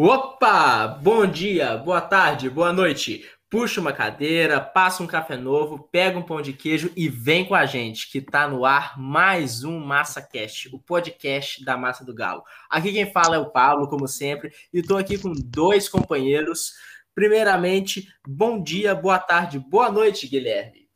Opa! Bom dia, boa tarde, boa noite. Puxa uma cadeira, passa um café novo, pega um pão de queijo e vem com a gente, que tá no ar mais um Massa Cast, o podcast da Massa do Galo. Aqui quem fala é o Pablo, como sempre, e tô aqui com dois companheiros. Primeiramente, bom dia, boa tarde, boa noite, Guilherme.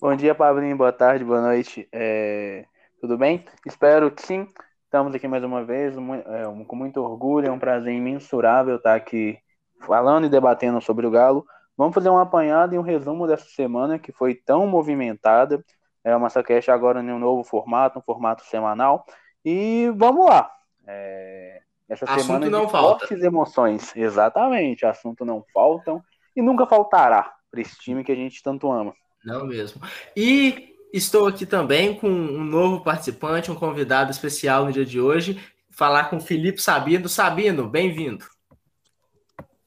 Bom dia, Pablinho, boa tarde, boa noite. É... Tudo bem? Espero que sim. Estamos aqui mais uma vez, é, com muito orgulho, é um prazer imensurável estar aqui falando e debatendo sobre o Galo. Vamos fazer um apanhado e um resumo dessa semana que foi tão movimentada. É uma Massacast agora em um novo formato, um formato semanal. E vamos lá. É, essa assunto semana não de falta. fortes emoções. Exatamente, assunto não faltam e nunca faltará para esse time que a gente tanto ama. Não mesmo. E Estou aqui também com um novo participante, um convidado especial no dia de hoje, falar com o Felipe Sabino. Sabino, bem-vindo.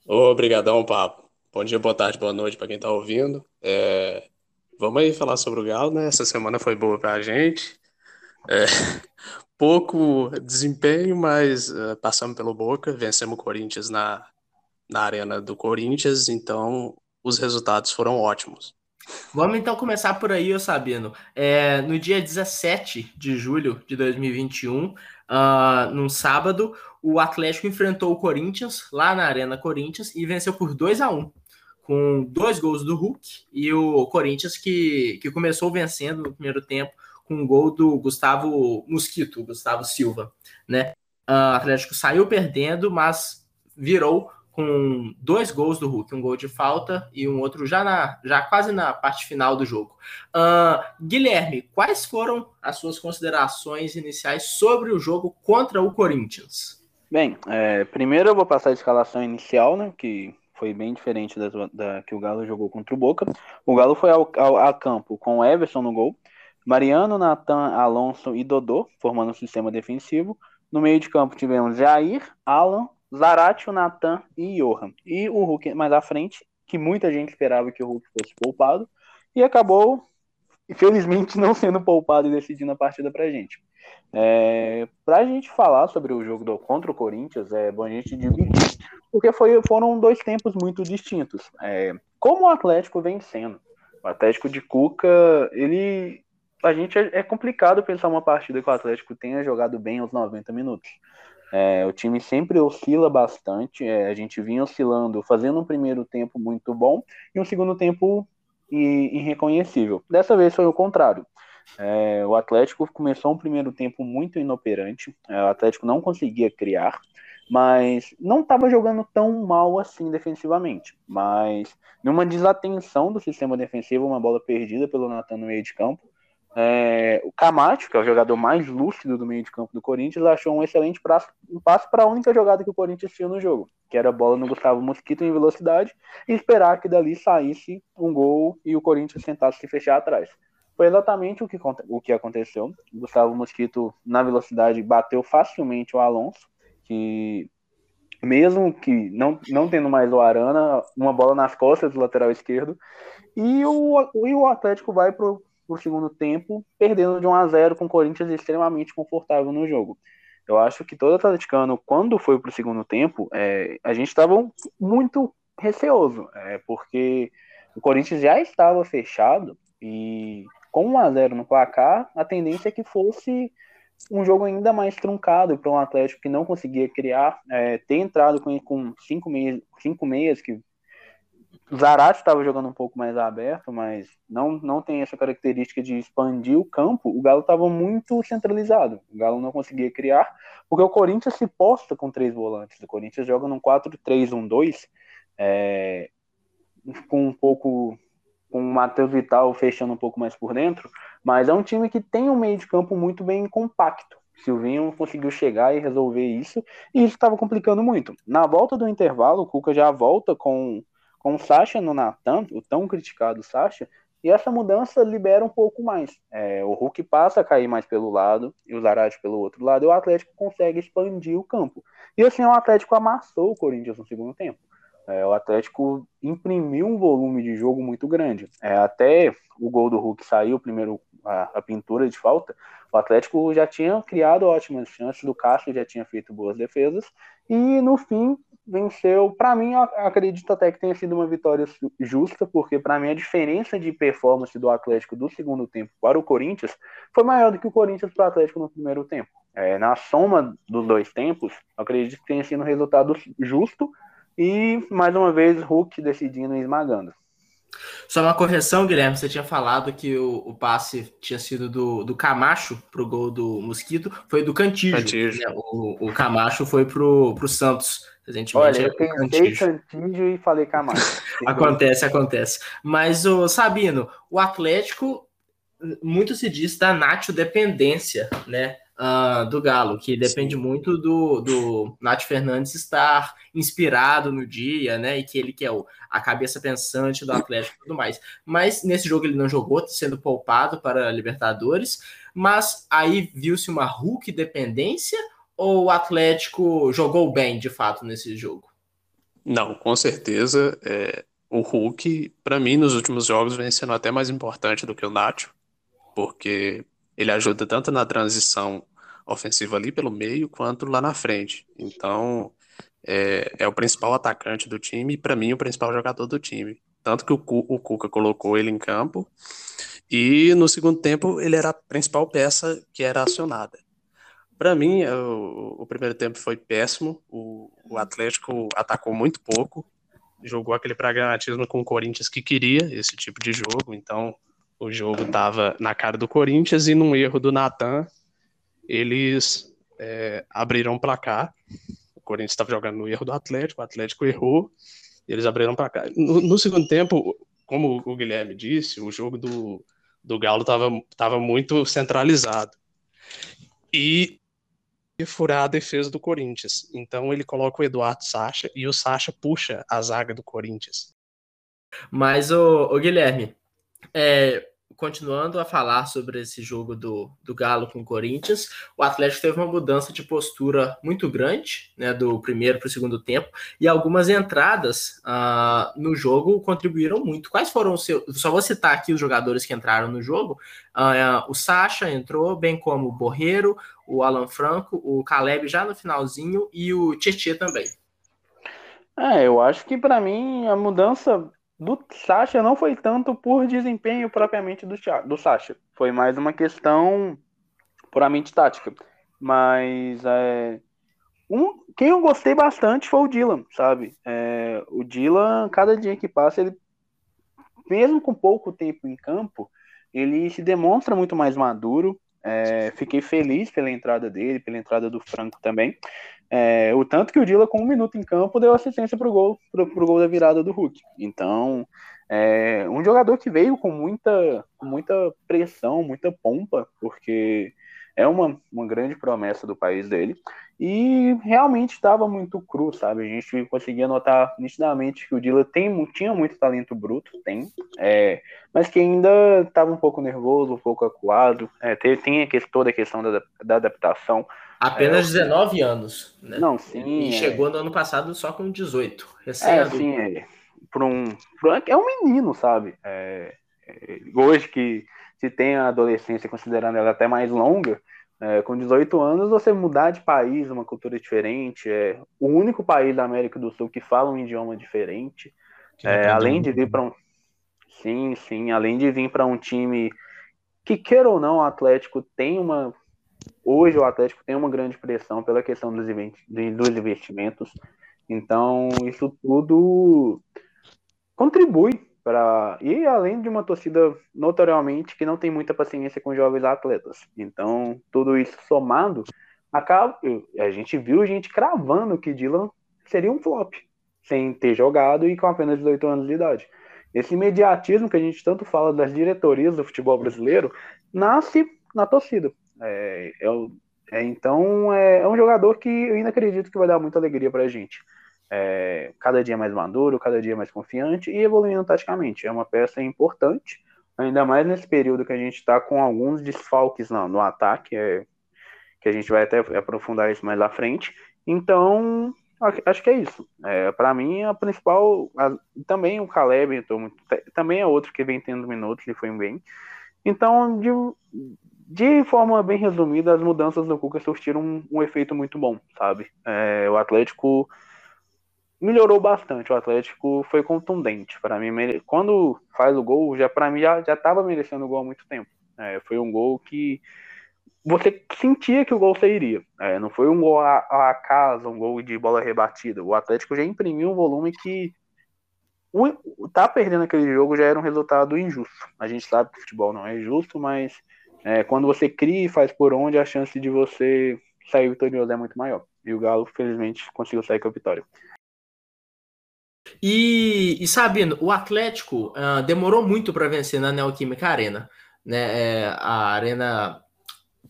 Obrigadão, Papo. Bom dia, boa tarde, boa noite para quem está ouvindo. É... Vamos aí falar sobre o Galo, né? Essa semana foi boa para a gente. É... Pouco desempenho, mas uh, passamos pelo Boca, vencemos o Corinthians na, na arena do Corinthians, então os resultados foram ótimos. Vamos então começar por aí, eu Sabino. É, no dia 17 de julho de 2021, uh, ah, num sábado, o Atlético enfrentou o Corinthians lá na Arena Corinthians e venceu por 2 a 1 com dois gols do Hulk e o Corinthians que, que começou vencendo no primeiro tempo com um gol do Gustavo Mosquito, Gustavo Silva, né? Uh, o Atlético saiu perdendo, mas virou com dois gols do Hulk, um gol de falta e um outro já, na, já quase na parte final do jogo. Uh, Guilherme, quais foram as suas considerações iniciais sobre o jogo contra o Corinthians? Bem, é, primeiro eu vou passar a escalação inicial, né, que foi bem diferente da, da, que o Galo jogou contra o Boca. O Galo foi ao, ao, a campo com o Everson no gol, Mariano, Natan, Alonso e Dodô, formando um sistema defensivo. No meio de campo tivemos Jair, Alan, Zaratio, Natan e Johan. E o Hulk mais à frente, que muita gente esperava que o Hulk fosse poupado, e acabou, infelizmente, não sendo poupado e decidindo a partida pra gente. É, pra gente falar sobre o jogo do, contra o Corinthians, é bom a gente dividir, porque foi, foram dois tempos muito distintos. É, como o Atlético vem sendo, o Atlético de Cuca, ele. A gente é, é complicado pensar uma partida que o Atlético tenha jogado bem aos 90 minutos. É, o time sempre oscila bastante. É, a gente vinha oscilando, fazendo um primeiro tempo muito bom e um segundo tempo irreconhecível. Dessa vez foi o contrário. É, o Atlético começou um primeiro tempo muito inoperante. É, o Atlético não conseguia criar, mas não estava jogando tão mal assim defensivamente. Mas numa desatenção do sistema defensivo, uma bola perdida pelo Natan no meio de campo, é, o Camacho, que é o jogador mais lúcido do meio de campo do Corinthians, achou um excelente prazo, um passo para a única jogada que o Corinthians tinha no jogo, que era a bola no Gustavo Mosquito em velocidade e esperar que dali saísse um gol e o Corinthians tentasse se fechar atrás. Foi exatamente o que, o que aconteceu. O Gustavo Mosquito, na velocidade, bateu facilmente o Alonso, que mesmo que não, não tendo mais o Arana, uma bola nas costas do lateral esquerdo, e o, e o Atlético vai pro para o segundo tempo, perdendo de 1 a 0 com o Corinthians extremamente confortável no jogo. Eu acho que todo atleticano, quando foi para o segundo tempo, é, a gente estava muito receoso, é, porque o Corinthians já estava fechado e com 1 a 0 no placar, a tendência é que fosse um jogo ainda mais truncado para um Atlético que não conseguia criar, é, ter entrado com, com cinco, meias, cinco meias que Zarate estava jogando um pouco mais aberto, mas não, não tem essa característica de expandir o campo. O Galo estava muito centralizado. O Galo não conseguia criar, porque o Corinthians se posta com três volantes. O Corinthians joga num 4-3-1-2, é, com um pouco com o Matheus Vital fechando um pouco mais por dentro, mas é um time que tem um meio de campo muito bem compacto. Silvinho conseguiu chegar e resolver isso, e isso estava complicando muito. Na volta do intervalo, o Cuca já volta com com o Sacha no Natan, o tão criticado Sacha, e essa mudança libera um pouco mais. É, o Hulk passa a cair mais pelo lado e o Zarate pelo outro lado, e o Atlético consegue expandir o campo. E assim o Atlético amassou o Corinthians no segundo tempo. É, o Atlético imprimiu um volume de jogo muito grande. É, até o gol do Hulk saiu, primeiro a, a, pintura de falta, o Atlético já tinha criado ótimas chances, do Castro já tinha feito boas defesas, e no fim venceu. Para mim, acredito até que tenha sido uma vitória justa, porque para mim a diferença de performance do Atlético do segundo tempo para o Corinthians foi maior do que o Corinthians para o Atlético no primeiro tempo. É, na soma dos dois tempos, acredito que tenha sido um resultado justo e, mais uma vez, Hulk decidindo e esmagando. Só uma correção, Guilherme. Você tinha falado que o, o passe tinha sido do, do Camacho pro gol do Mosquito, foi do Cantillo. Cantillo. Né? O, o Camacho foi pro, pro Santos. Olha, eu pensei Cantillo e falei Camacho. acontece, acontece. Mas, o Sabino, o Atlético, muito se diz da Nacho dependência, né? uh, do Galo, que depende Sim. muito do, do Nath Fernandes estar inspirado no dia, né? E que ele que é o, a cabeça pensante do Atlético e tudo mais. Mas nesse jogo ele não jogou, sendo poupado para a Libertadores. Mas aí viu-se uma Hulk dependência ou o Atlético jogou bem de fato nesse jogo? Não, com certeza. É, o Hulk, para mim, nos últimos jogos, vem sendo até mais importante do que o Nacho, porque ele ajuda tanto na transição ofensiva ali pelo meio quanto lá na frente. Então, é, é o principal atacante do time e, para mim, o principal jogador do time. Tanto que o, o Cuca colocou ele em campo e no segundo tempo ele era a principal peça que era acionada. Para mim, o, o, primeiro tempo foi péssimo. O, o, Atlético atacou muito pouco, jogou aquele pragmatismo com o Corinthians que queria esse tipo de jogo. Então, o jogo estava na cara do Corinthians e num erro do Natan, eles é, abriram o placar. O Corinthians estava jogando no erro do Atlético, o Atlético errou, e eles abriram o placar. No, no segundo tempo, como o Guilherme disse, o jogo do, do Galo estava tava muito centralizado. E furar a defesa do Corinthians. Então ele coloca o Eduardo Sacha e o Sacha puxa a zaga do Corinthians. Mas o, o Guilherme, é, continuando a falar sobre esse jogo do, do Galo com o Corinthians, o Atlético teve uma mudança de postura muito grande, né, do primeiro para o segundo tempo, e algumas entradas uh, no jogo contribuíram muito. Quais foram os seus. Só vou citar aqui os jogadores que entraram no jogo. Uh, o Sacha entrou, bem como o Borreiro, o Alan Franco, o Caleb já no finalzinho e o Tietchan também. É, eu acho que para mim a mudança do Sasha não foi tanto por desempenho propriamente do, do Sasha. Foi mais uma questão puramente tática. Mas é, um, quem eu gostei bastante foi o Dylan, sabe? É, o Dylan, cada dia que passa, ele, mesmo com pouco tempo em campo, ele se demonstra muito mais maduro. É, fiquei feliz pela entrada dele, pela entrada do Franco também. É, o tanto que o Dila, com um minuto em campo, deu assistência para o gol, pro, pro gol da virada do Hulk. Então, é um jogador que veio com muita, muita pressão, muita pompa, porque é uma, uma grande promessa do país dele. E realmente estava muito cru, sabe? A gente conseguia notar nitidamente que o Dila tem, tinha muito talento bruto, tem, é, mas que ainda estava um pouco nervoso, um pouco acuado. É, tem, questão, toda a questão da, da adaptação. Apenas é, 19 anos. Né? Não, sim. E é. chegou no ano passado só com 18. Recém é, sim, é. Para um, é um menino, sabe? É, é, hoje que se tem a adolescência, considerando ela até mais longa, é, com 18 anos, você mudar de país, uma cultura diferente, é o único país da América do Sul que fala um idioma diferente, é, além de vir para um. Sim, sim, além de vir para um time que, queira ou não, o Atlético tem uma Hoje o Atlético tem uma grande pressão pela questão dos, investimentos. Então, isso tudo contribui para. E além de uma torcida notoriamente que não tem muita paciência com jovens atletas. Então, tudo isso somado, acaba. A gente viu gente cravando que Dylan seria um flop, sem ter jogado e com apenas 18 anos de idade. Esse imediatismo que a gente tanto fala das diretorias do futebol brasileiro nasce na torcida. É, é, é então é, é, um jogador que eu ainda acredito que vai dar muita alegria para a gente. É, cada dia mais maduro, cada dia mais confiante e evoluindo taticamente. É uma peça importante, ainda mais nesse período que a gente está com alguns desfalques no, no ataque, que a gente vai até aprofundar isso mais à frente. Então, acho que é isso. É, para mim, a principal. A, também o Caleb, muito, também é outro que vem tendo minutos e foi bem. Então, de, de forma bem resumida, as mudanças do Cuca surtiram um, um efeito muito bom, sabe? É, o Atlético melhorou bastante. O Atlético foi contundente para mim. Quando faz o gol, já para mim já estava merecendo o gol há muito tempo. É, foi um gol que você sentia que o gol sairia. É, não foi um gol a, a um gol de bola rebatida. O Atlético já imprimiu um volume que o, tá perdendo aquele jogo já era um resultado injusto. A gente sabe que o futebol não é justo, mas é, quando você cria e faz por onde, a chance de você sair vitorioso é muito maior. E o Galo, felizmente, conseguiu sair com a vitória. E, e Sabino, o Atlético uh, demorou muito para vencer na Neoquímica Arena. Né? É, a Arena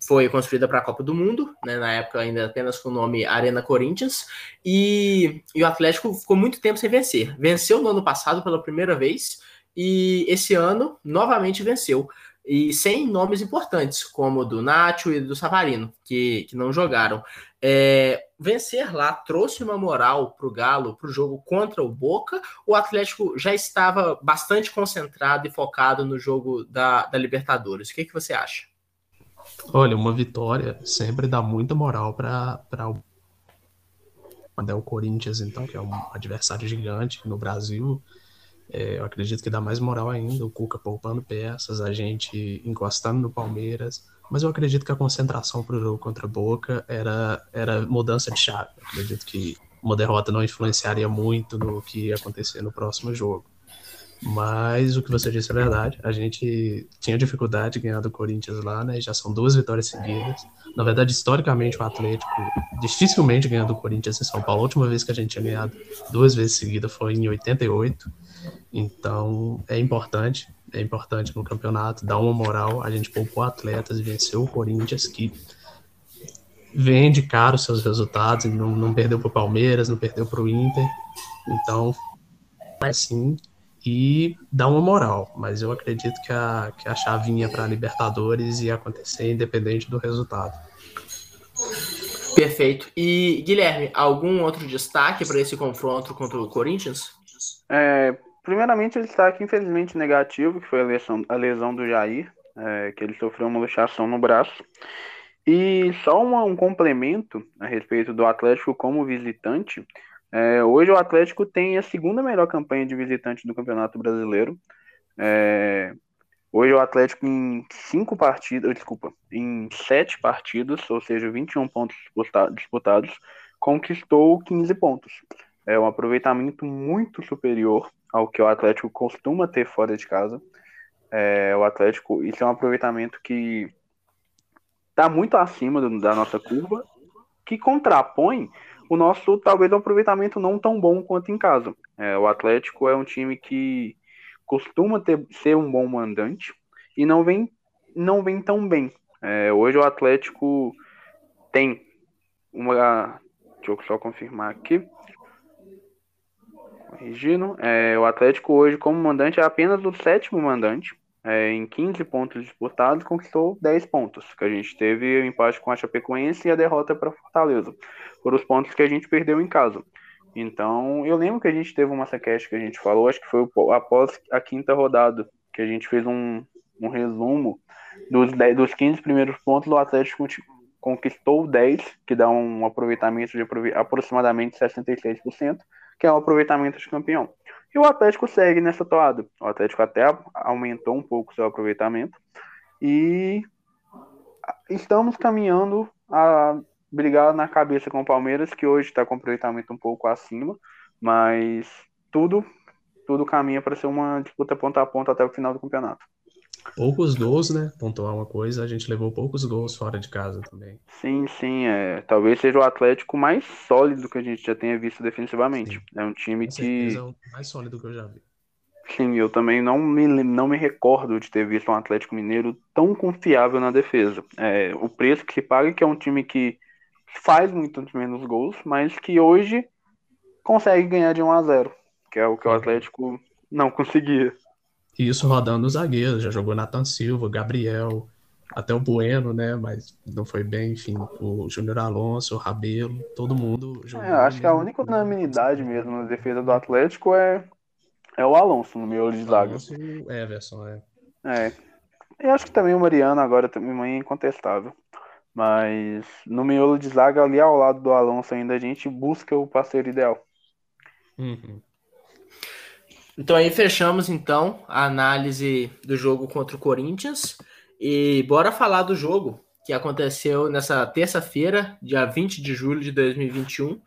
foi construída para a Copa do Mundo, né? na época ainda apenas com o nome Arena Corinthians, e, e, o Atlético ficou muito tempo sem vencer. Venceu no ano passado pela primeira vez, e esse ano novamente venceu. E sem nomes importantes, como o do Nacho e do Savarino, que, que não jogaram. É, vencer lá trouxe uma moral para o Galo, para o jogo contra o Boca. O Atlético já estava bastante concentrado e focado no jogo da, da Libertadores. O que, que você acha? Olha, uma vitória sempre dá muita moral para o é o Corinthians, então, que é um adversário gigante no Brasil. É, eu acredito que dá mais moral ainda, o Cuca poupando peças, a gente encostando no Palmeiras. Mas eu acredito que a concentração para o jogo contra a Boca era, era mudança de chave. Eu acredito que uma derrota não influenciaria muito no que ia acontecer no próximo jogo. Mas o que você disse é verdade. A gente tinha dificuldade de ganhar do Corinthians lá, né? Já são duas vitórias seguidas. Na verdade, historicamente, o Atlético dificilmente ganhou do Corinthians em São Paulo. A última vez que a gente tinha ganhado duas vezes seguidas foi em 88. Então, é importante. É importante no campeonato dar uma moral. A gente poupou atletas e venceu o Corinthians, que vende caro seus resultados. Não, não perdeu para o Palmeiras, não perdeu para o Inter. Então, assim, e dá uma moral. Mas eu acredito que a, que a chavinha para Libertadores ia acontecer independente do resultado. Perfeito. E Guilherme, algum outro destaque para esse confronto contra o Corinthians? É, primeiramente, o destaque infelizmente negativo, que foi a lesão, a lesão do Jair, é, que ele sofreu uma luxação no braço. E só uma, um complemento a respeito do Atlético como visitante. É, hoje o Atlético tem a segunda melhor campanha de visitante do Campeonato Brasileiro. É, hoje o Atlético em cinco partidas, desculpa, em sete partidas, ou seja, 21 pontos disputados, conquistou 15 pontos. É um aproveitamento muito superior ao que o Atlético costuma ter fora de casa. É, o Atlético, isso é um aproveitamento que está muito acima do, da nossa curva, que contrapõe o nosso talvez um aproveitamento não tão bom quanto em casa. É, o Atlético é um time que costuma ter, ser um bom mandante e não vem, não vem tão bem. É, hoje o Atlético tem uma. Deixa eu só confirmar aqui. Corrigindo. É, o Atlético hoje, como mandante, é apenas o sétimo mandante é, em 15 pontos disputados, conquistou 10 pontos, que a gente teve o empate com a Chapecoense e a derrota para Fortaleza. Foram os pontos que a gente perdeu em casa. Então, eu lembro que a gente teve uma sequência que a gente falou, acho que foi após a quinta rodada, que a gente fez um, um resumo dos, 10, dos 15 primeiros pontos, o Atlético conquistou 10, que dá um aproveitamento de aproximadamente 66%, que é o aproveitamento de campeão. E o Atlético segue nessa toada. O Atlético até aumentou um pouco seu aproveitamento. E estamos caminhando a brigar na cabeça com o Palmeiras, que hoje está com aproveitamento um pouco acima, mas tudo tudo caminha para ser uma disputa ponta a ponta até o final do campeonato. Poucos gols, né? Pontuar uma coisa, a gente levou poucos gols fora de casa também. Sim, sim. É. Talvez seja o Atlético mais sólido que a gente já tenha visto defensivamente. Sim. É um time Com que. É o mais sólido que eu já vi. Sim, eu também não me, não me recordo de ter visto um Atlético Mineiro tão confiável na defesa. É, o preço que se paga é que é um time que faz muito menos gols, mas que hoje consegue ganhar de 1 a 0 que é o que o Atlético não conseguia. Isso rodando os zagueiros, já jogou Nathan Silva, Gabriel, até o Bueno, né? Mas não foi bem, enfim, o Júnior Alonso, o Rabelo, todo mundo jogou. É, acho que a única unanimidade mesmo na defesa do Atlético é, é o Alonso no meio de zaga. Alonso e o Everson, é. É. E acho que também o Mariano agora também é incontestável. Mas no miolo de zaga, ali ao lado do Alonso, ainda a gente busca o parceiro ideal. Uhum. Então aí fechamos então a análise do jogo contra o Corinthians e bora falar do jogo que aconteceu nessa terça-feira, dia 20 de julho de 2021.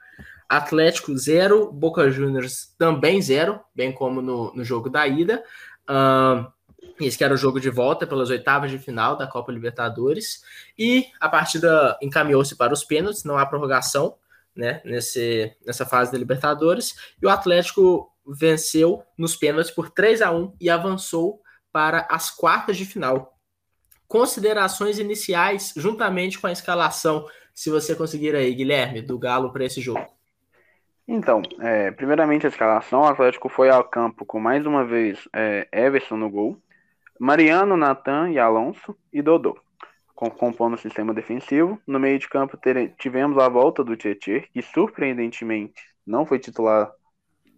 Atlético 0, Boca Juniors também 0, bem como no, no jogo da ida. Uh, esse que era o jogo de volta pelas oitavas de final da Copa Libertadores. E a partida encaminhou-se para os pênaltis, não há prorrogação né, nesse, nessa fase da Libertadores. E o Atlético venceu nos pênaltis por 3 a 1 e avançou para as quartas de final. Considerações iniciais, juntamente com a escalação, se você conseguir aí, Guilherme, do Galo para esse jogo. Então, é, primeiramente a escalação, o Atlético foi ao campo com mais uma vez é, Everson no gol, Mariano, Natan e Alonso e Dodô, compondo o sistema defensivo. No meio de campo tivemos a volta do Tietchan, que surpreendentemente não foi titular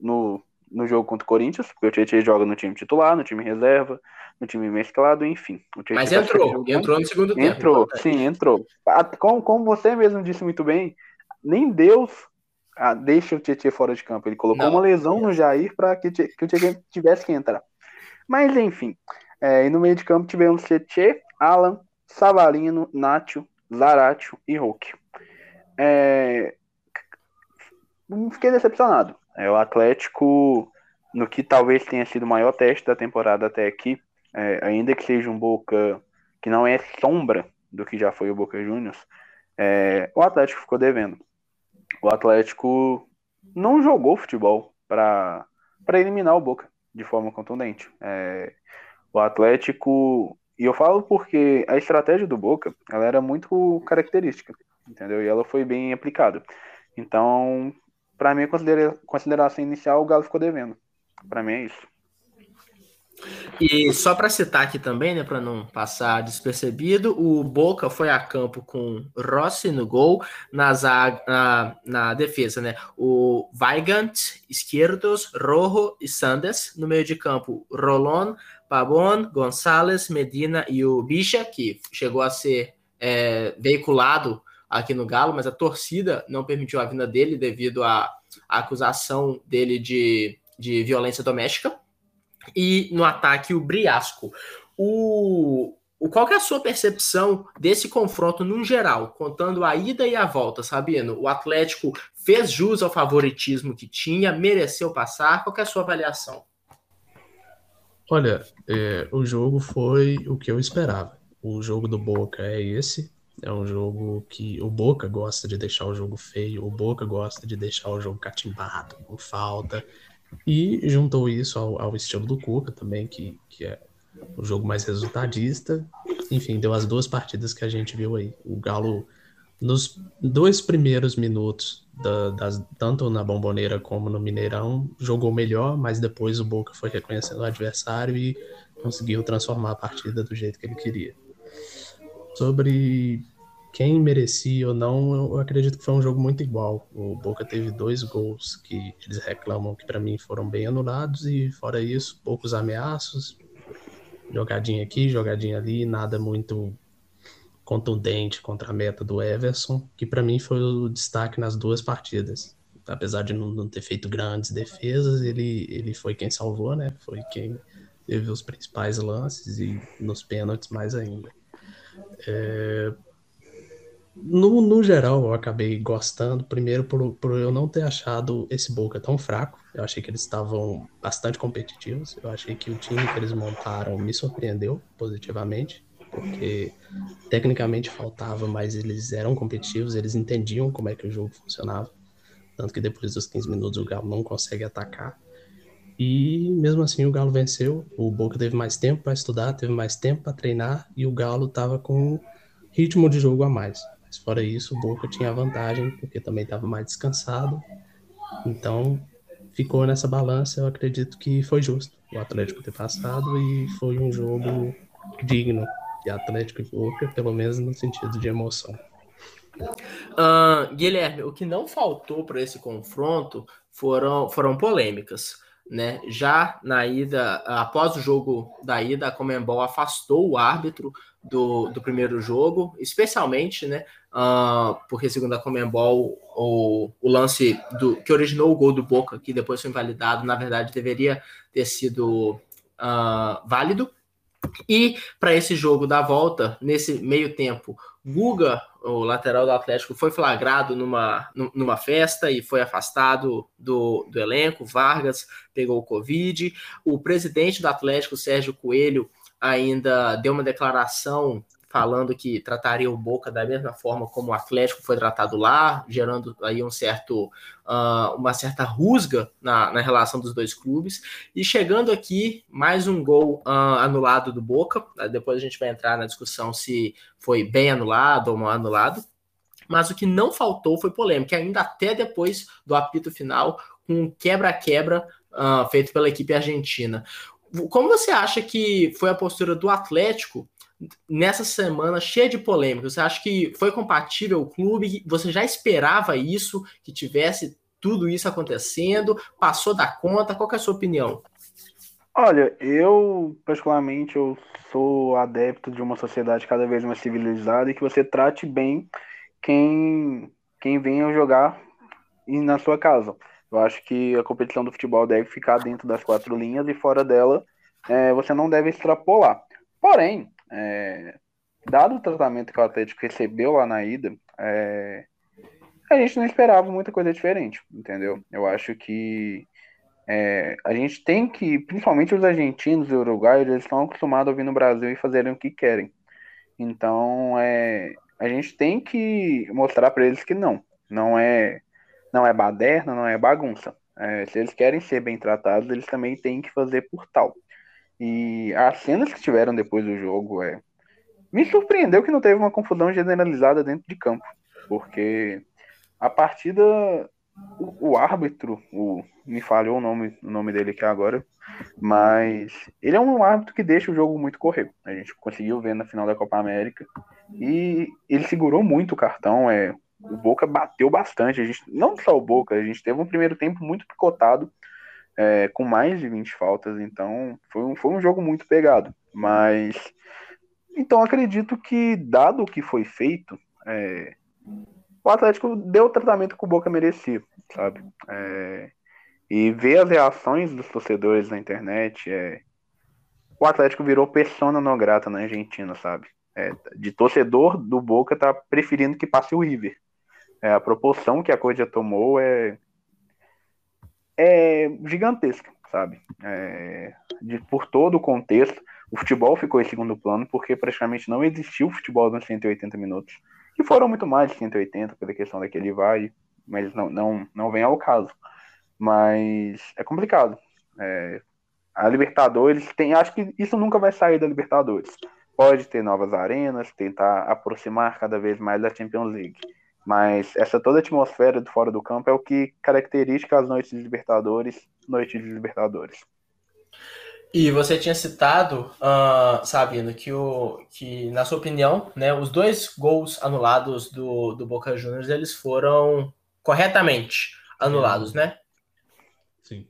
no, no jogo contra o Corinthians, porque o Tietchan joga no time titular, no time reserva, no time mesclado, enfim. Mas tá entrou, entrou no segundo tempo. Entrou, sim, entrou. Como, como você mesmo disse muito bem, nem Deus ah, deixa o Tietchan fora de campo. Ele colocou não. uma lesão no Jair para que, que, o Tietchan tivesse que entrar. Mas, enfim. É, e no meio de campo tivemos Tietchan, Alan, Savarino, Nacho, Zaratio e Hulk. É, fiquei decepcionado. É, o Atlético, no que talvez tenha sido o maior teste da temporada até aqui, é, ainda que seja um Boca que não é sombra do que já foi o Boca Juniors, é, o Atlético ficou devendo o Atlético não jogou futebol para eliminar o Boca de forma contundente. É, o Atlético, e eu falo porque a estratégia do Boca ela era muito característica, entendeu? E ela foi bem aplicada. Então, para mim, considera consideração inicial, o Galo ficou devendo. Para mim é isso. E só para citar aqui também, né, para não passar despercebido, o Boca foi a campo com Rossi no gol, na, zaga, na, na defesa, né? O Weigand, esquerdos, Rojo e Sandes. No meio de campo, Rolon, Pabon, Gonçalves, Medina e o Bicha, que chegou a ser é, veiculado aqui no Galo, mas a torcida não permitiu a vinda dele devido à acusação dele de, de violência doméstica e no ataque o Briasco. O, o, qual que é a sua percepção desse confronto no geral, contando a ida e a volta, Sabino? O Atlético fez jus ao favoritismo que tinha, mereceu passar? Qual que é a sua avaliação? Olha, é, o jogo foi o que eu esperava. O jogo do Boca é esse. É um jogo que o Boca gosta de deixar o jogo feio, o Boca gosta de deixar o jogo catimbado, com falta. E juntou isso ao, ao estilo do Cuca também, que, que é o jogo mais resultadista. Enfim, deu as duas partidas que a gente viu aí. O Galo, nos dois primeiros minutos, da, das, tanto na Bomboneira como no Mineirão, jogou melhor, mas depois o Boca foi reconhecendo o adversário e conseguiu transformar a partida do jeito que ele queria. Sobre quem merecia ou não, eu acredito que foi um jogo muito igual. O Boca teve dois gols que eles reclamam que para mim foram bem anulados e fora isso, poucos ameaços, jogadinha aqui, jogadinha ali, nada muito contundente contra a meta do Everson, que para mim foi o destaque nas duas partidas. Apesar de não, ter feito grandes defesas, ele, ele foi quem salvou, né? Foi quem teve os principais lances e nos pênaltis mais ainda. É, no, no geral, eu acabei gostando, primeiro por, por eu não ter achado esse Boca tão fraco. Eu achei que eles estavam bastante competitivos. Eu achei que o time que eles montaram me surpreendeu positivamente, porque tecnicamente faltava, mas eles eram competitivos, eles entendiam como é que o jogo funcionava. Tanto que depois dos 15 minutos o Galo não consegue atacar. E mesmo assim o Galo venceu. O Boca teve mais tempo para estudar, teve mais tempo para treinar e o Galo estava com ritmo de jogo a mais. Mas fora isso, o Boca tinha vantagem, porque também estava mais descansado. Então, ficou nessa balança, eu acredito que foi justo o Atlético ter passado e foi um jogo digno de Atlético e Boca, pelo menos no sentido de emoção. Uh, Guilherme, o que não faltou para esse confronto foram, foram polêmicas. Né? Já na ida, após o jogo da ida, a Comembol afastou o árbitro do, do primeiro jogo, especialmente, né? Uh, porque segundo a Comembol, o, o lance do, que originou o gol do Boca, que depois foi invalidado, na verdade deveria ter sido uh, válido. E para esse jogo da volta, nesse meio tempo, Guga, o lateral do Atlético, foi flagrado numa, numa festa e foi afastado do, do elenco. Vargas pegou o Covid. O presidente do Atlético, Sérgio Coelho, ainda deu uma declaração falando que trataria o Boca da mesma forma como o Atlético foi tratado lá, gerando aí um certo, uh, uma certa rusga na, na, relação dos dois clubes. E chegando aqui, mais um gol uh, anulado do Boca. Depois a gente vai entrar na discussão se foi bem anulado ou mal anulado. Mas o que não faltou foi polêmica, ainda até depois do apito final, com um quebra-quebra uh, feito pela equipe argentina. Como você acha que foi a postura do Atlético nessa semana cheia de polêmicas? Você acha que foi compatível o clube? Você já esperava isso, que tivesse tudo isso acontecendo? Passou da conta? Qual é a sua opinião? Olha, eu particularmente eu sou adepto de uma sociedade cada vez mais civilizada e que você trate bem quem quem venha jogar na sua casa. Eu acho que a competição do futebol deve ficar dentro das quatro linhas e fora dela é, você não deve extrapolar. Porém, é, dado o tratamento que o Atlético recebeu lá na ida, é, a gente não esperava muita coisa diferente, entendeu? Eu acho que é, a gente tem que, principalmente os argentinos e uruguaios, eles estão acostumados a vir no Brasil e fazerem o que querem. Então, é, a gente tem que mostrar para eles que não, não é, não é baderna, não é bagunça. É, se eles querem ser bem tratados, eles também têm que fazer por tal. E as cenas que tiveram depois do jogo, é, me surpreendeu que não teve uma confusão generalizada dentro de campo, porque a partida, o, o árbitro, o, me falhou o nome, o nome dele aqui agora, mas ele é um árbitro que deixa o jogo muito correr. A gente conseguiu ver na final da Copa América e ele segurou muito o cartão. É, o Boca bateu bastante. A gente, não só o Boca, a gente teve um primeiro tempo muito picotado é, com mais de 20 faltas, então foi um, foi um jogo muito pegado. Mas então acredito que, dado o que foi feito, é, o Atlético deu o tratamento que o Boca merecia, sabe? É, e ver as reações dos torcedores na internet, é, o Atlético virou persona não grata na Argentina, sabe? É, de torcedor do Boca tá preferindo que passe o River. É, a proporção que a coisa tomou é, é gigantesca, sabe? É, de, por todo o contexto, o futebol ficou em segundo plano porque praticamente não existiu futebol nos 180 minutos. E foram muito mais de 180 pela questão daquele vai, mas não, não, não vem ao caso. Mas é complicado. É, a Libertadores tem. Acho que isso nunca vai sair da Libertadores. Pode ter novas arenas, tentar aproximar cada vez mais da Champions League. Mas essa toda atmosfera do fora do campo é o que caracteriza as noites de Libertadores, noites de Libertadores. E você tinha citado, uh, Sabino, que, o, que na sua opinião, né, os dois gols anulados do, do Boca Juniors eles foram corretamente anulados, né? Sim.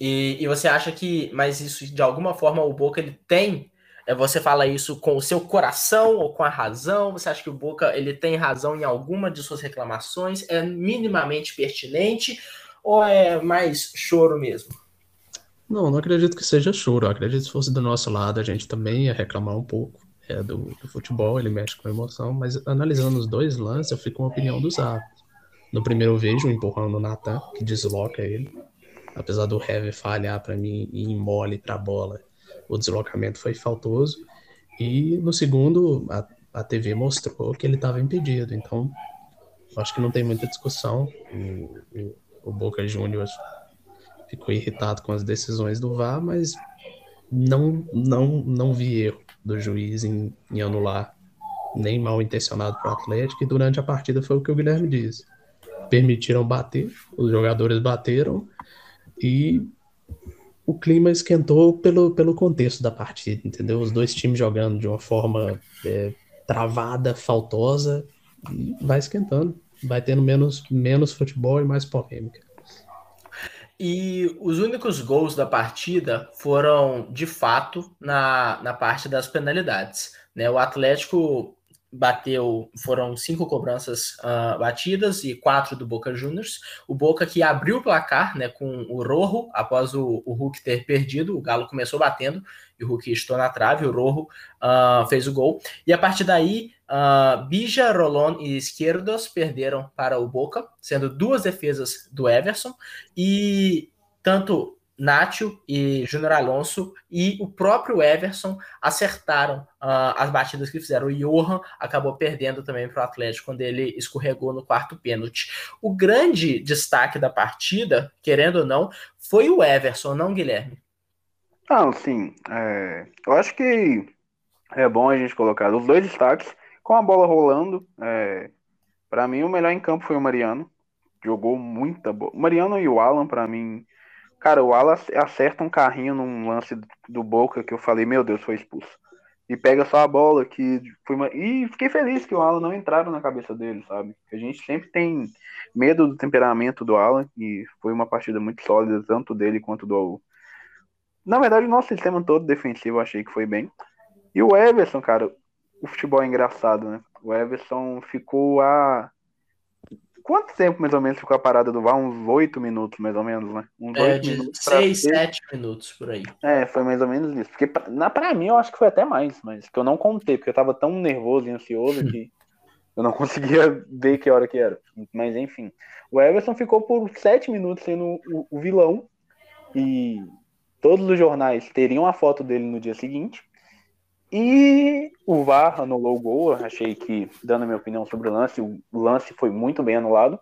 E, e você acha que, mas isso de alguma forma o Boca ele tem você fala isso com o seu coração ou com a razão? Você acha que o Boca ele tem razão em alguma de suas reclamações? É minimamente pertinente ou é mais choro mesmo? Não, não acredito que seja choro. Eu acredito que se fosse do nosso lado, a gente também ia reclamar um pouco é, do, do, futebol, ele mexe com a emoção, mas analisando os dois lances, eu fico com a opinião dos árbitros. No primeiro eu vejo um empurrão no Natan, que desloca ele. Apesar do Heavy falhar para mim e ir mole para a bola, o deslocamento foi faltoso. E no segundo, a, a TV mostrou que ele estava impedido. Então, acho que não tem muita discussão. O, Boca Juniors ficou irritado com as decisões do VAR, mas não, não, não vi erro do juiz em, em anular nem mal intencionado para o Atlético. E durante a partida foi o que o Guilherme disse. Permitiram bater, os jogadores bateram e o clima esquentou pelo, pelo contexto da partida, entendeu? Os dois times jogando de uma forma é, travada, faltosa, vai esquentando. Vai tendo menos, menos futebol e mais polêmica. E os únicos gols da partida foram, de fato, na, na parte das penalidades. Né? O Atlético bateu, foram cinco cobranças uh, batidas e quatro do Boca Juniors. O Boca que abriu o placar né, com o Rojo, após o, o Hulk ter perdido, o Galo começou batendo e o Hulk estou na trave, o Rojo uh, fez o gol. E a partir daí, uh, Bija, Rolon e Esquerdos perderam para o Boca, sendo duas defesas do Everson, e tanto Nacho e Júnior Alonso e o próprio Everson acertaram uh, as batidas que fizeram. O Johan acabou perdendo também para o Atlético quando ele escorregou no quarto pênalti. O grande destaque da partida, querendo ou não, foi o Everson, não Guilherme? Não, sim. É, eu acho que é bom a gente colocar os dois destaques com a bola rolando. É, para mim, o melhor em campo foi o Mariano. Jogou muita bola. O Mariano e o Alan, para mim Cara, o Alan acerta um carrinho num lance do Boca que eu falei, meu Deus, foi expulso. E pega só a bola que foi uma... E fiquei feliz que o Alan não entraram na cabeça dele, sabe? A gente sempre tem medo do temperamento do Alan e foi uma partida muito sólida, tanto dele quanto do. Na verdade, o nosso sistema todo defensivo eu achei que foi bem. E o Everson, cara, o futebol é engraçado, né? O Everson ficou a Quanto tempo mais ou menos ficou a parada do VAR? Uns oito minutos, mais ou menos, né? Uns é, de minutos. Seis, sete minutos por aí. É, foi mais ou menos isso. Porque na, pra mim eu acho que foi até mais, mas que eu não contei, porque eu tava tão nervoso e ansioso que eu não conseguia ver que hora que era. Mas enfim. O Everson ficou por sete minutos sendo o, o vilão. E todos os jornais teriam a foto dele no dia seguinte. E o VAR anulou o gol. Eu achei que, dando a minha opinião sobre o lance, o lance foi muito bem anulado.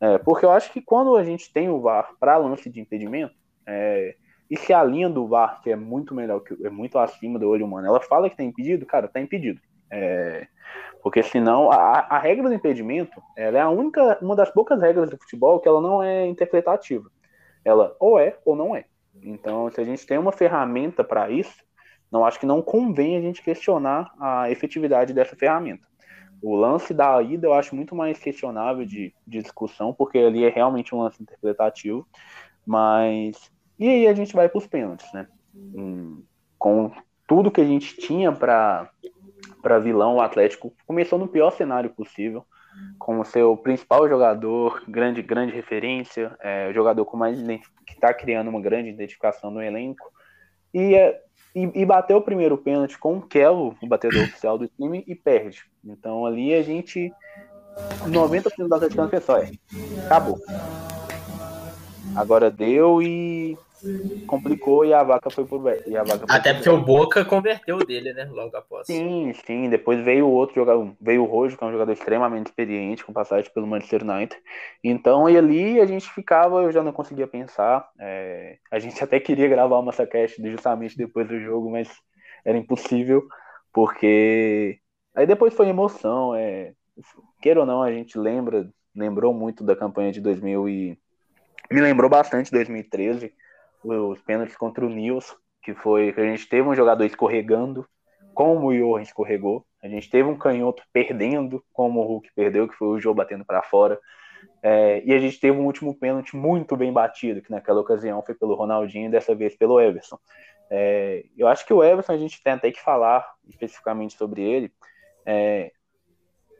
É, porque eu acho que quando a gente tem o VAR para lance de impedimento, é, e se a linha do VAR, que é muito melhor, que é muito acima do olho humano, ela fala que tá impedido, cara, tá impedido. É, porque senão a, a, regra do impedimento ela é a única, uma das poucas regras do futebol que ela não é interpretativa. Ela ou é ou não é. Então, se a gente tem uma ferramenta para isso, não acho que não convém a gente questionar a efetividade dessa ferramenta. O lance da ida eu acho muito mais questionável de, de discussão, porque ali é realmente um lance interpretativo, mas. E aí a gente vai para os pênaltis, né? Com tudo que a gente tinha para vilão, o Atlético começou no pior cenário possível, como seu principal jogador, grande, grande referência, é, jogador com mais que está criando uma grande identificação no elenco. E é, e, e bateu o primeiro pênalti com o Kelo, o batedor oficial do time, e perde. Então ali a gente. 90% da Atlético pensou, é, acabou. Agora deu e complicou e a vaca foi por e a vaca Até porque o Boca converteu dele, né? Logo após. Sim, sim. Depois veio o outro jogador, veio o Rojo, que é um jogador extremamente experiente, com passagem pelo Manchester United. Então, e ali a gente ficava, eu já não conseguia pensar. É, a gente até queria gravar uma Massacast justamente depois do jogo, mas era impossível, porque aí depois foi emoção. É, queira ou não, a gente lembra, lembrou muito da campanha de 2000 e me lembrou bastante 2013 os pênaltis contra o Nils, que foi que a gente teve um jogador escorregando, como o Johan escorregou. A gente teve um canhoto perdendo, como o Hulk perdeu, que foi o Joe batendo para fora. É, e a gente teve um último pênalti muito bem batido, que naquela ocasião foi pelo Ronaldinho e dessa vez pelo Everson. É, eu acho que o Everson a gente tem até que falar especificamente sobre ele. É,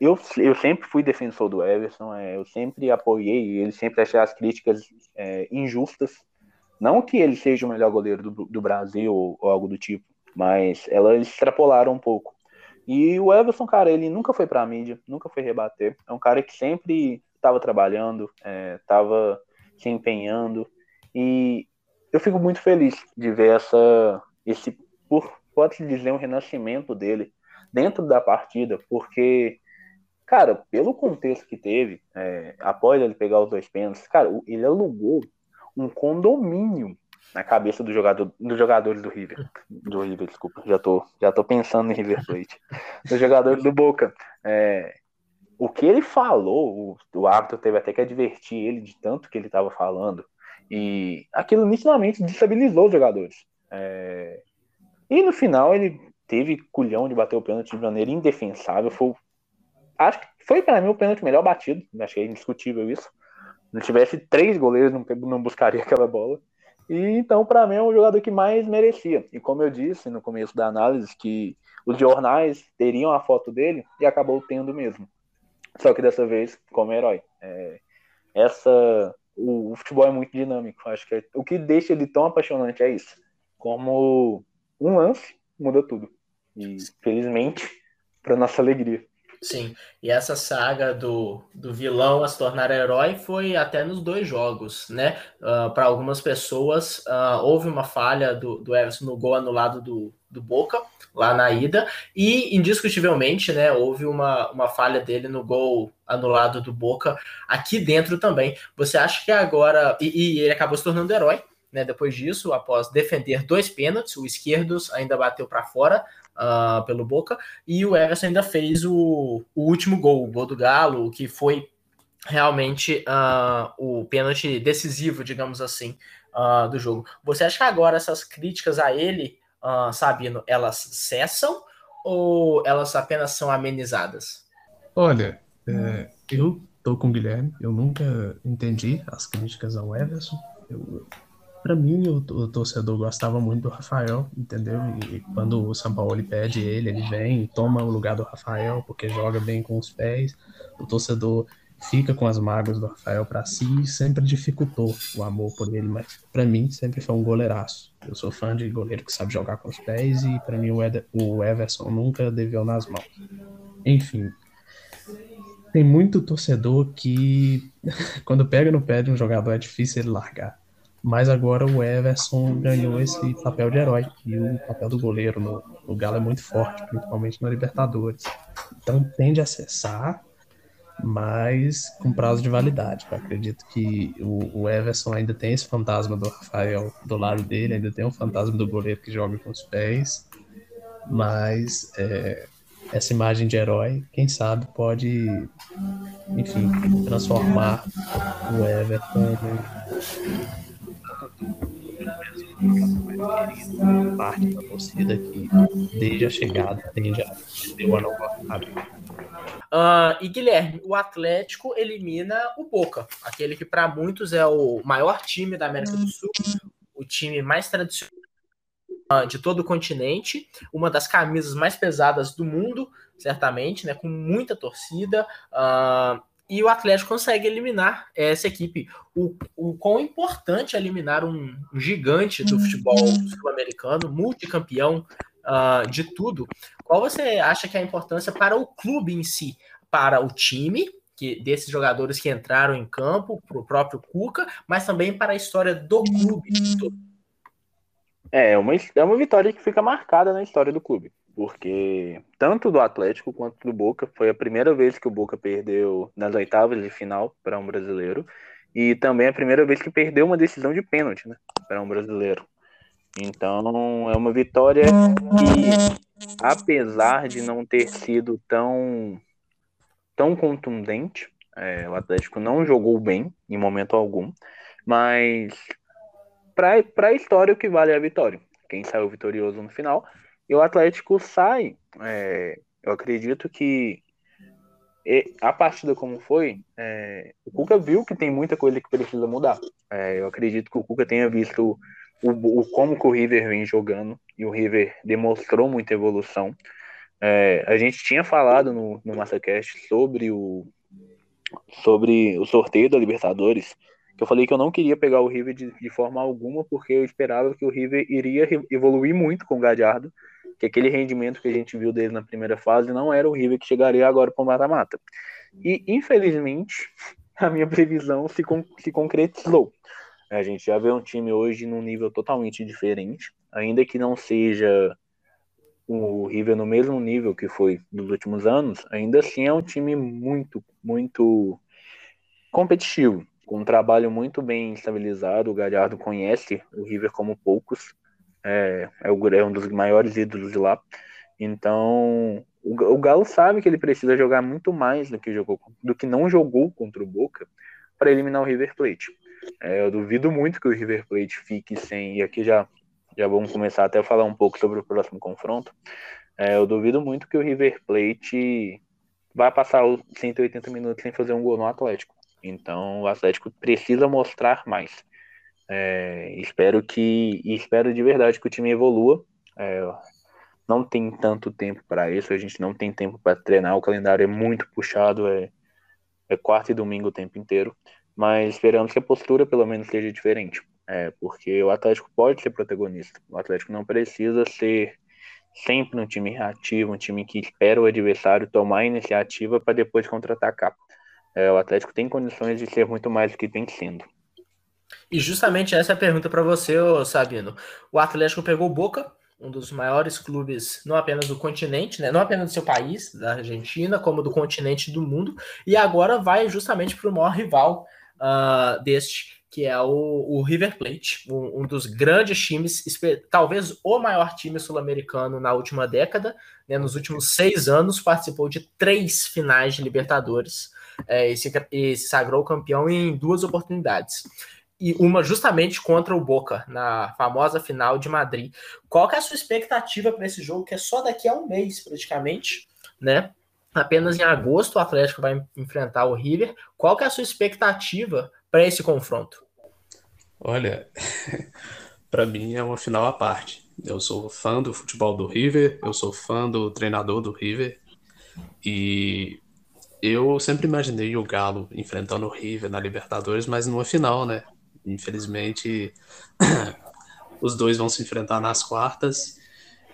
eu, eu sempre fui defensor do Everson, é, eu sempre apoiei, ele sempre achei as críticas é, injustas não que ele seja o melhor goleiro do, do Brasil ou, algo do tipo, mas elas extrapolaram um pouco. E o Everson, cara, ele nunca foi pra mídia, nunca foi rebater. É um cara que sempre estava trabalhando, estava é, se empenhando. E eu fico muito feliz de ver essa, esse, por, pode-se dizer, um renascimento dele dentro da partida, porque, cara, pelo contexto que teve, é, após ele pegar os dois pênaltis, cara, ele alugou um condomínio na cabeça do jogador, dos jogadores do River. Do River, desculpa. Já tô, já tô pensando em River Plate. Dos jogadores do Boca. É, o que ele falou, o, o árbitro teve até que advertir ele de tanto que ele estava falando. E aquilo nitidamente destabilizou os jogadores. É, e no final ele teve culhão de bater o pênalti de maneira indefensável. Foi, acho que foi para mim o pênalti melhor batido. Que é indiscutível isso não tivesse três goleiros, não, não buscaria aquela bola. E então, para mim, é um jogador que mais merecia. E como eu disse no começo da análise, que os jornais teriam a foto dele e acabou tendo mesmo. Só que dessa vez como herói. É, essa, o, o, futebol é muito dinâmico. Acho que é, o que deixa ele tão apaixonante é isso. Como um lance muda tudo. E felizmente, para nossa alegria. Sim, e essa saga do, do vilão a se tornar herói foi até nos dois jogos, né? Uh, Para algumas pessoas, uh, houve uma falha do, do Everson no gol anulado do, do Boca, lá na ida, e indiscutivelmente, né, houve uma, uma falha dele no gol anulado do Boca aqui dentro também. Você acha que agora. E, e ele acabou se tornando herói, né, depois disso, após defender dois pênaltis, o esquerdos ainda bateu para fora, uh, pelo Boca, e o Everson ainda fez o, o último gol, o gol do Galo, que foi realmente uh, o pênalti decisivo, digamos assim, uh, do jogo. Você acha que agora essas críticas a ele, uh, Sabino, elas cessam ou elas apenas são amenizadas? Olha, é, eu tô com o Guilherme, eu nunca entendi as críticas ao Everson. Eu, para mim, o, o, torcedor gostava muito do Rafael, entendeu? E, quando o São Paulo pede ele, ele vem e toma o lugar do Rafael, porque joga bem com os pés. O torcedor fica com as mágoas do Rafael para si e sempre dificultou o amor por ele, mas para mim sempre foi um goleiraço. Eu sou fã de goleiro que sabe jogar com os pés e para mim o, Eder, o Everson nunca deveu nas mãos. Enfim, tem muito torcedor que quando pega no pé de um jogador é difícil ele largar. Mas agora o Everson ganhou esse papel de herói. E o papel do goleiro no, no Galo é muito forte, principalmente na Libertadores. Então tende a cessar, mas com prazo de validade. Eu acredito que o, o, Everson ainda tem esse fantasma do Rafael do lado dele, ainda tem o fantasma do goleiro que joga com os pés. Mas é, essa imagem de herói, quem sabe, pode, enfim, transformar o Everton parte da torcida que desde a chegada tende a deu a nova uh, E Guilherme, o Atlético elimina o Boca, aquele que para muitos é o maior time da América do Sul, o time mais tradicional de todo o continente, uma das camisas mais pesadas do mundo, certamente, né, com muita torcida. Uh, e o Atlético consegue eliminar essa equipe. O, o quão importante é eliminar um, um gigante do futebol sul-americano, multicampeão uh, de tudo. Qual você acha que é a importância para o clube em si, para o time, que desses jogadores que entraram em campo, para o próprio Cuca, mas também para a história do clube? É uma, é uma vitória que fica marcada na história do clube porque tanto do Atlético quanto do Boca foi a primeira vez que o Boca perdeu nas oitavas de final para um brasileiro e também a primeira vez que perdeu uma decisão de pênalti, né, para um brasileiro. Então é uma vitória que, apesar de não ter sido tão tão contundente, é, o Atlético não jogou bem em momento algum, mas para a história o que vale é a vitória. Quem saiu vitorioso no final e o Atlético sai. É, eu acredito que a partida como foi, é, o Cuca viu que tem muita coisa que precisa mudar. É, eu acredito que o Cuca tenha visto o, o, como que o River vem jogando e o River demonstrou muita evolução. É, a gente tinha falado no, no Massacast sobre o, sobre o sorteio da Libertadores, que eu falei que eu não queria pegar o River de, de forma alguma, porque eu esperava que o River iria evoluir muito com o Gadiardo, que aquele rendimento que a gente viu dele na primeira fase não era o River que chegaria agora para o mata-mata. E, infelizmente, a minha previsão se, con se concretizou. A gente já vê um time hoje num nível totalmente diferente, ainda que não seja o River no mesmo nível que foi nos últimos anos, ainda assim é um time muito, muito competitivo, com um trabalho muito bem estabilizado. O Galhardo conhece o River como poucos é, é, o, é um dos maiores ídolos de lá. Então, o, o, Galo sabe que ele precisa jogar muito mais do que jogou, do que não jogou contra o Boca para eliminar o River Plate. É, eu duvido muito que o River Plate fique sem. E aqui já já vamos começar até a falar um pouco sobre o próximo confronto. É, eu duvido muito que o River Plate vai passar os 180 minutos sem fazer um gol no Atlético. Então o Atlético precisa mostrar mais. É, espero que espero de verdade que o time evolua. É, não tem tanto tempo para isso, a gente não tem tempo para treinar, o calendário é muito puxado, é, é quarta e domingo o tempo inteiro, mas esperamos que a postura pelo menos seja diferente, é, porque o Atlético pode ser protagonista, o Atlético não precisa ser sempre um time reativo, um time que espera o adversário tomar a iniciativa para depois contra-atacar. É, o Atlético tem condições de ser muito mais do que tem sendo. E justamente essa é a pergunta para você, Sabino. O Atlético pegou Boca, um dos maiores clubes, não apenas do continente, né? não apenas do seu país, da Argentina, como do continente do mundo, e agora vai justamente para o maior rival uh, deste, que é o, o River Plate, um, um, dos grandes times, talvez o maior time sul-americano na última década, né? nos últimos seis anos, participou de três finais de Libertadores é, e, se, e se sagrou campeão em duas oportunidades e uma justamente contra o Boca, na famosa final de Madrid. Qual que é a sua expectativa para esse jogo, que é só daqui a um mês, praticamente, né? Apenas em agosto o Atlético vai enfrentar o River. Qual que é a sua expectativa para esse confronto? Olha, para mim é uma final à parte. Eu sou fã do futebol do River, eu sou fã do treinador do River e eu sempre imaginei o Galo enfrentando o River na Libertadores, mas numa final, né? Infelizmente, os dois vão se enfrentar nas quartas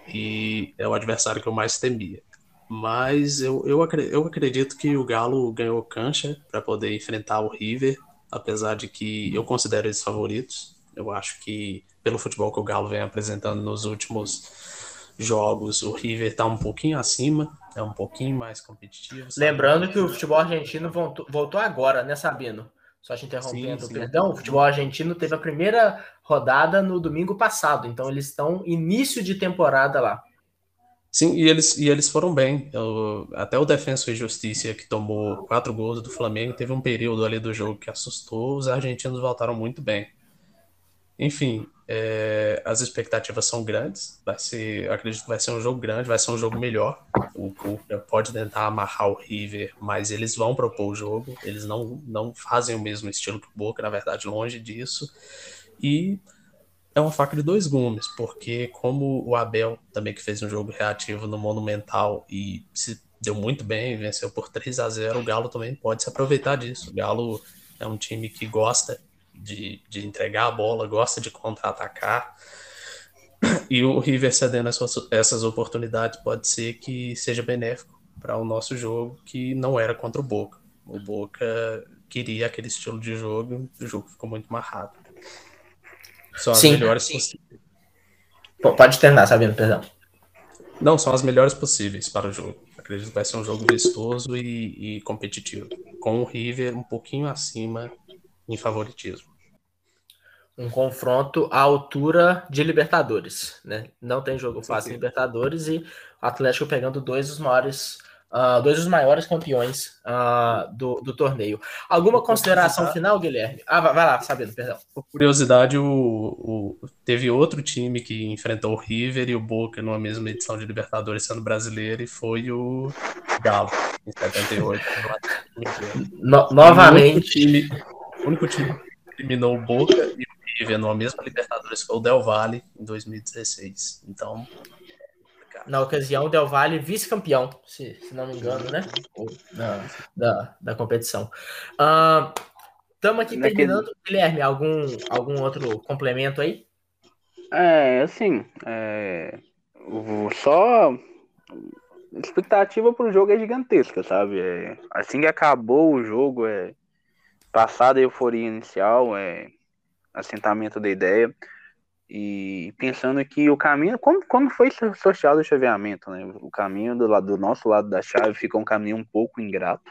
e é o adversário que eu mais temia. Mas eu, eu, eu acredito que o Galo ganhou cancha para poder enfrentar o River, apesar de que eu considero eles favoritos. Eu acho que, pelo futebol que o Galo vem apresentando nos últimos jogos, o River está um pouquinho acima, é um pouquinho mais competitivo. Lembrando que o futebol argentino voltou agora, né, Sabino? Só te interrompendo, sim, sim. perdão. O futebol argentino teve a primeira rodada no domingo passado, então eles estão início de temporada lá. Sim, e eles, e eles foram bem. Eu, até o Defensa e Justiça, que tomou quatro gols do Flamengo, teve um período ali do jogo que assustou. Os argentinos voltaram muito bem. Enfim, é, as expectativas são grandes. Vai ser, acredito que vai ser um jogo grande, vai ser um jogo melhor. O Cuca pode tentar amarrar o River, mas eles vão propor o jogo. Eles não, não fazem o mesmo estilo que o Boca, na verdade, longe disso. E é uma faca de dois gumes, porque como o Abel também que fez um jogo reativo no Monumental e se deu muito bem, venceu por 3 a 0 o Galo também pode se aproveitar disso. O Galo é um time que gosta de, de entregar a bola, gosta de contra-atacar. E o River cedendo essas, essas oportunidades pode ser que seja benéfico para o nosso jogo, que não era contra o Boca. O Boca queria aquele estilo de jogo, o jogo ficou muito marrado. São as sim, melhores sim. possíveis. Pode terminar, Sabino, perdão. Não, são as melhores possíveis para o jogo. Acredito que vai ser um jogo vistoso e, e competitivo. Com o River um pouquinho acima em favoritismo. Um confronto à altura de Libertadores, né? Não tem jogo fácil em Libertadores e o Atlético pegando dois dos maiores, uh, dois dos maiores campeões uh, do, do torneio. Alguma consideração final, Guilherme? Ah, vai, vai lá, Sabino, perdão. Por curiosidade, o, o, teve outro time que enfrentou o River e o Boca numa mesma edição de Libertadores sendo brasileiro e foi o Galo, em 78. no, novamente. O único time que eliminou o Boca e o River na mesma Libertadores foi o Del Valle em 2016. Então. Na ocasião, o Del Valle vice-campeão, se, se, não me engano, né? Da, da, da competição. Estamos uh, aqui Naquele... terminando. Guilherme, algum, algum outro complemento aí? É, assim, é, só a expectativa para o jogo é gigantesca, sabe? É, assim que acabou o jogo, é, passada a euforia inicial, é, assentamento da ideia, e pensando que o caminho, como, como foi sorteado o chaveamento, né? O caminho do, lado, do nosso lado da chave ficou um caminho um pouco ingrato.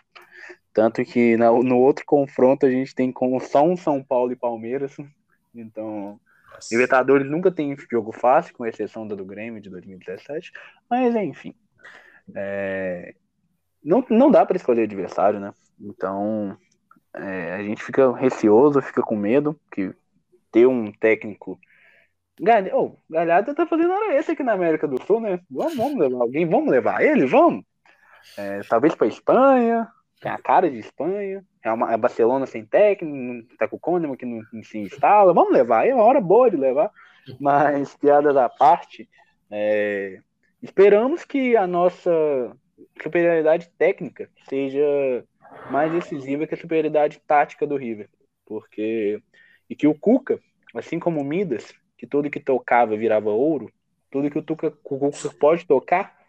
Tanto que na, no outro confronto a gente tem como só um São Paulo e Palmeiras. Então, Nossa. Libertadores nunca tem jogo fácil, com exceção da do Grêmio de 2017. Mas, enfim. É, não, não dá para escolher adversário, né? Então, é, a gente fica receoso, fica com medo que ter um técnico. Galhardo, oh, Galhardo tá fazendo hora esse aqui na América do Sul, né? Vamos, vamos levar alguém, vamos levar ele, vamos. É, talvez para Espanha, tem a cara de Espanha, é uma é Barcelona sem técnico, tá com o Kahneman que não, não se instala, vamos levar, é uma hora boa de levar, mas piada da parte, é, esperamos que a nossa superioridade técnica seja mais decisiva que a superioridade tática do River, porque e que o Cuca, assim como o Midas, que tudo que tocava virava ouro, tudo que o, Tuca, o Cuca pode tocar,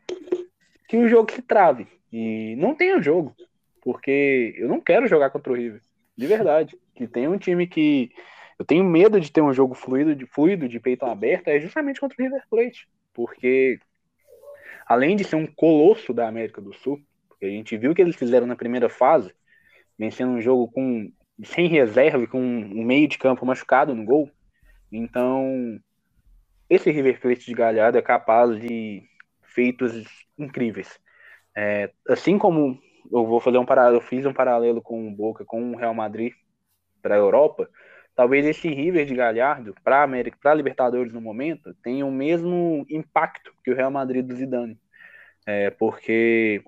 que o jogo se trave e não tenha jogo, porque eu não quero jogar contra o River, de verdade. Que tem um time que eu tenho medo de ter um jogo fluido, de fluido, de peito aberto, é justamente contra o River Plate, porque além de ser um colosso da América do Sul, a gente viu o que eles fizeram na primeira fase, vencendo um jogo com sem reserva, com um meio de campo machucado no gol. Então, esse River Plate de Galhardo é capaz de feitos incríveis. É, assim como eu vou fazer um paralelo, eu fiz um paralelo com o Boca, com o Real Madrid para a Europa, talvez esse River de Galhardo para América, para Libertadores no momento, tenha o mesmo impacto que o Real Madrid do Zidane, é, porque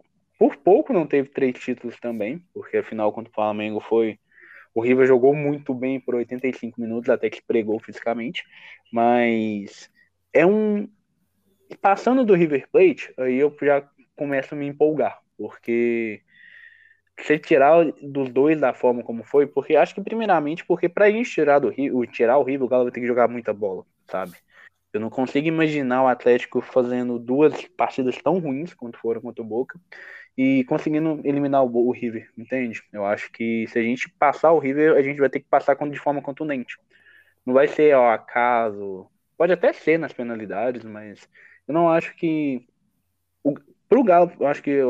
por pouco não teve três títulos também, porque afinal contra o Flamengo foi o River jogou muito bem por 85 minutos, até que pregou fisicamente, mas é um passando do River Plate, aí eu já começo a me empolgar, porque você tirar dos dois da forma como foi, porque acho que primeiramente porque para gente tirar do Rio, tirar o River, o Galo vai ter que jogar muita bola, sabe? Eu não consigo imaginar o Atlético fazendo duas partidas tão ruins quanto foram contra o Boca e conseguindo eliminar o, o River, entende? Eu acho que se a gente passar o River, a gente vai ter que passar de forma contundente. Não vai ser ao acaso, pode até ser nas penalidades, mas eu não acho que o, pro Galo, eu acho que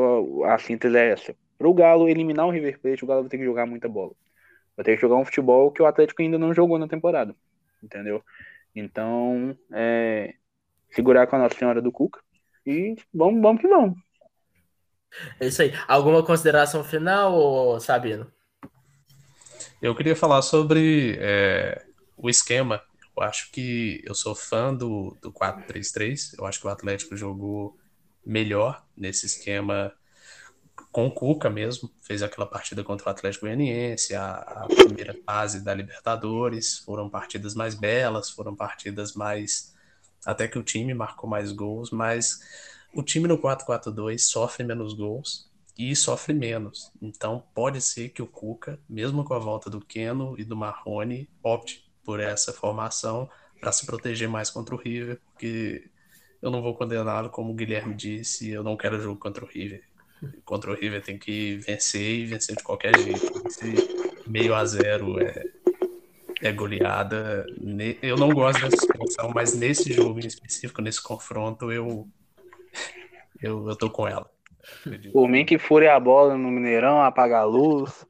a síntese é essa para o Galo eliminar o River Plate, o Galo vai ter que jogar muita bola. Vai ter que jogar um futebol que o Atlético ainda não jogou na temporada. Entendeu? Então, é, segurar com a Nossa Senhora do Cuca e vamos, vamos que vamos. É isso aí. Alguma consideração final, Sabino? Eu queria falar sobre é, o esquema. Eu acho que eu sou fã do, do 4-3-3. Eu acho que o Atlético jogou melhor nesse esquema com o Cuca mesmo, fez aquela partida contra o Atlético Goianiense, a, a, primeira fase da Libertadores, foram partidas mais belas, foram partidas mais até que o time marcou mais gols, mas o time no 4-4-2 sofre menos gols e sofre menos. Então pode ser que o Cuca, mesmo com a volta do Keno e do Marrone, opte por essa formação para se proteger mais contra o River, porque eu não vou condená-lo, como o Guilherme disse, eu não quero jogo contra o River contra o River tem que vencer e vencer de qualquer jeito. Esse meio a zero é, é goleada. Eu não gosto dessa expressão, mas nesse jogo em específico, nesse confronto, eu, eu, eu tô com ela. Por mim que fure a bola no Mineirão, apagar a luz.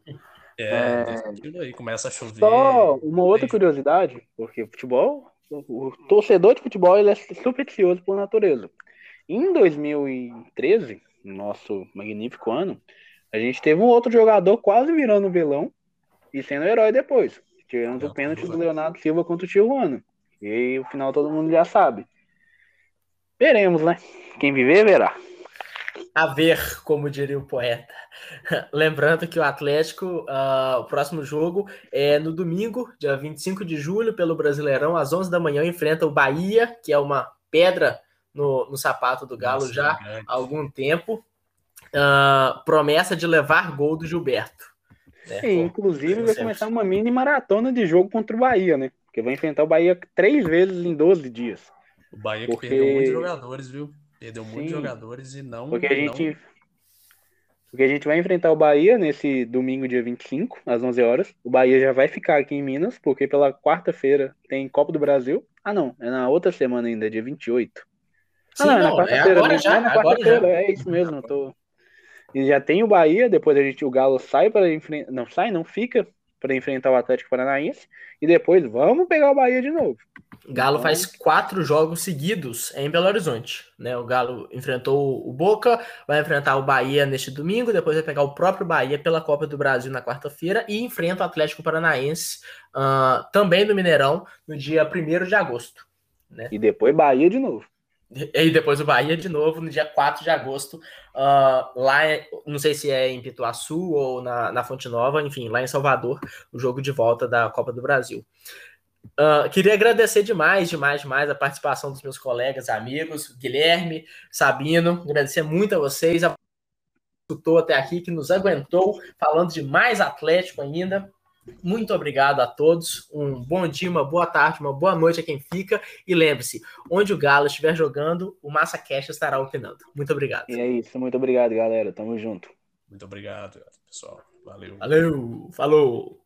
É, é... aí começa a chover. Só uma outra curiosidade, porque futebol, o torcedor de futebol ele é supersticioso por natureza. Em 2013, nosso magnífico ano, a gente teve um outro jogador quase virando vilão e sendo herói depois. Tivemos o pênalti do Leonardo Silva contra o Tijuana. E o final todo mundo já sabe. Veremos, né? Quem viver, verá. A ver, como diria o poeta. Lembrando que o Atlético, uh, o próximo jogo é no domingo, dia 25 de julho, pelo Brasileirão, às 11 da manhã, enfrenta o Bahia, que é uma pedra no, no sapato do Galo Nossa, já há algum tempo. Uh, promessa de levar gol do Gilberto. Né? Sim, inclusive vai começar uma mini maratona de jogo contra o Bahia, né? Porque vai enfrentar o Bahia três vezes em 12 dias. O Bahia porque... que perdeu muitos jogadores, viu? Perdeu Sim, muitos jogadores e não. Porque a gente. Não... Porque a gente vai enfrentar o Bahia nesse domingo, dia 25, às 11 horas. O Bahia já vai ficar aqui em Minas, porque pela quarta-feira tem Copa do Brasil. Ah, não, é na outra semana ainda, dia 28. Sim, ah, não, não, é, é agora já, é agora já. É isso mesmo, tô... E já tem o Bahia, depois a gente, o Galo sai para enfrentar, não sai, não fica para enfrentar o Atlético Paranaense e depois vamos pegar o Bahia de novo. Galo então... faz quatro jogos seguidos em Belo Horizonte, né? O Galo enfrentou o Boca, vai enfrentar o Bahia neste domingo, depois vai pegar o próprio Bahia pela Copa do Brasil na quarta-feira e enfrenta o Atlético Paranaense uh, também no Mineirão no dia 1 de agosto. Né? E depois Bahia de novo. E depois o Bahia de novo no dia 4 de agosto, uh, lá, não sei se é em Pituaçu ou na, na Fonte Nova, enfim, lá em Salvador, o jogo de volta da Copa do Brasil. Uh, queria agradecer demais, demais, demais a participação dos meus colegas, amigos, Guilherme, Sabino, agradecer muito a vocês, a escutou até aqui, que nos aguentou, falando de mais Atlético ainda. Muito obrigado a todos. Um bom dia, uma boa tarde, uma boa noite a quem fica. E lembre-se, onde o Galo estiver jogando, o Massa Cash estará opinando. Muito obrigado. E é isso, muito obrigado, galera. Tamo junto. Muito obrigado, pessoal. Valeu. Valeu, falou.